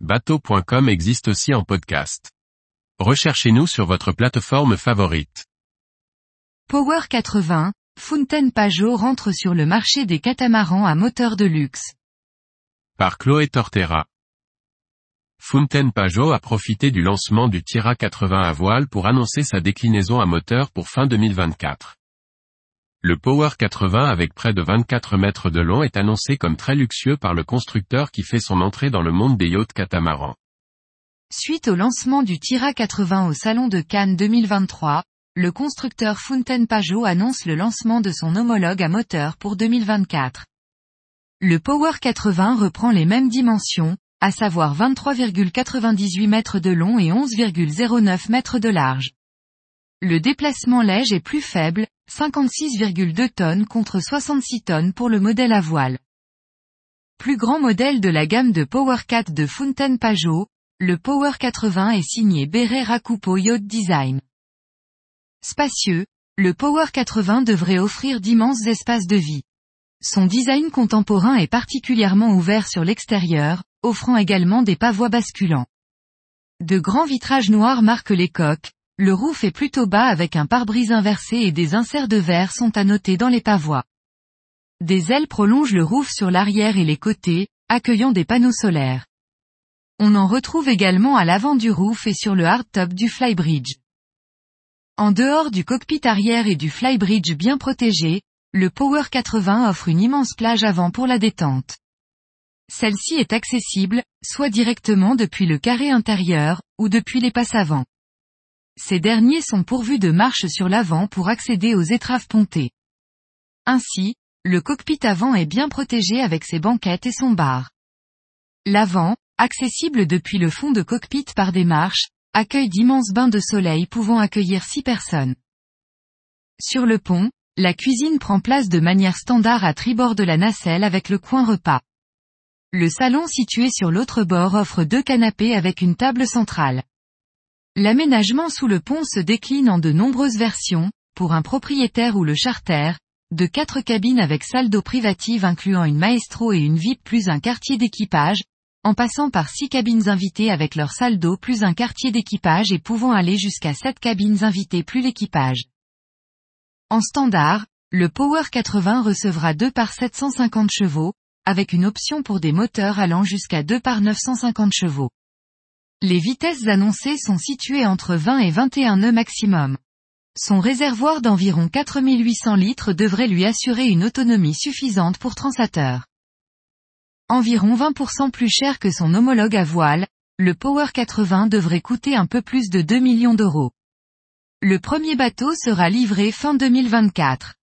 bateau.com existe aussi en podcast. Recherchez-nous sur votre plateforme favorite. Power 80, Fountain Pajot rentre sur le marché des catamarans à moteur de luxe. Par Chloé Tortera. Fountain Pajot a profité du lancement du Tira 80 à voile pour annoncer sa déclinaison à moteur pour fin 2024. Le Power 80 avec près de 24 mètres de long est annoncé comme très luxueux par le constructeur qui fait son entrée dans le monde des yachts catamarans. Suite au lancement du Tira 80 au Salon de Cannes 2023, le constructeur Fountain Pajot annonce le lancement de son homologue à moteur pour 2024. Le Power 80 reprend les mêmes dimensions, à savoir 23,98 mètres de long et 11,09 mètres de large. Le déplacement léger est plus faible, 56,2 tonnes contre 66 tonnes pour le modèle à voile. Plus grand modèle de la gamme de Power 4 de Fountain Pajot, le Power 80 est signé Beret Rakupo Yacht Design. Spacieux, le Power 80 devrait offrir d'immenses espaces de vie. Son design contemporain est particulièrement ouvert sur l'extérieur, offrant également des pavois basculants. De grands vitrages noirs marquent les coques, le roof est plutôt bas avec un pare-brise inversé et des inserts de verre sont à noter dans les pavois. Des ailes prolongent le roof sur l'arrière et les côtés, accueillant des panneaux solaires. On en retrouve également à l'avant du roof et sur le hardtop du flybridge. En dehors du cockpit arrière et du flybridge bien protégé, le Power 80 offre une immense plage avant pour la détente. Celle-ci est accessible, soit directement depuis le carré intérieur, ou depuis les passes avant. Ces derniers sont pourvus de marches sur l'avant pour accéder aux étraves pontées. Ainsi, le cockpit avant est bien protégé avec ses banquettes et son bar. L'avant, accessible depuis le fond de cockpit par des marches, accueille d'immenses bains de soleil pouvant accueillir six personnes. Sur le pont, la cuisine prend place de manière standard à tribord de la nacelle avec le coin repas. Le salon situé sur l'autre bord offre deux canapés avec une table centrale. L'aménagement sous le pont se décline en de nombreuses versions, pour un propriétaire ou le charter, de quatre cabines avec salle d'eau privative incluant une maestro et une VIP plus un quartier d'équipage, en passant par six cabines invitées avec leur salle d'eau plus un quartier d'équipage et pouvant aller jusqu'à sept cabines invitées plus l'équipage. En standard, le Power 80 recevra 2 par 750 chevaux, avec une option pour des moteurs allant jusqu'à 2 par 950 chevaux. Les vitesses annoncées sont situées entre 20 et 21 nœuds maximum. Son réservoir d'environ 4800 litres devrait lui assurer une autonomie suffisante pour transateur. Environ 20% plus cher que son homologue à voile, le Power 80 devrait coûter un peu plus de 2 millions d'euros. Le premier bateau sera livré fin 2024.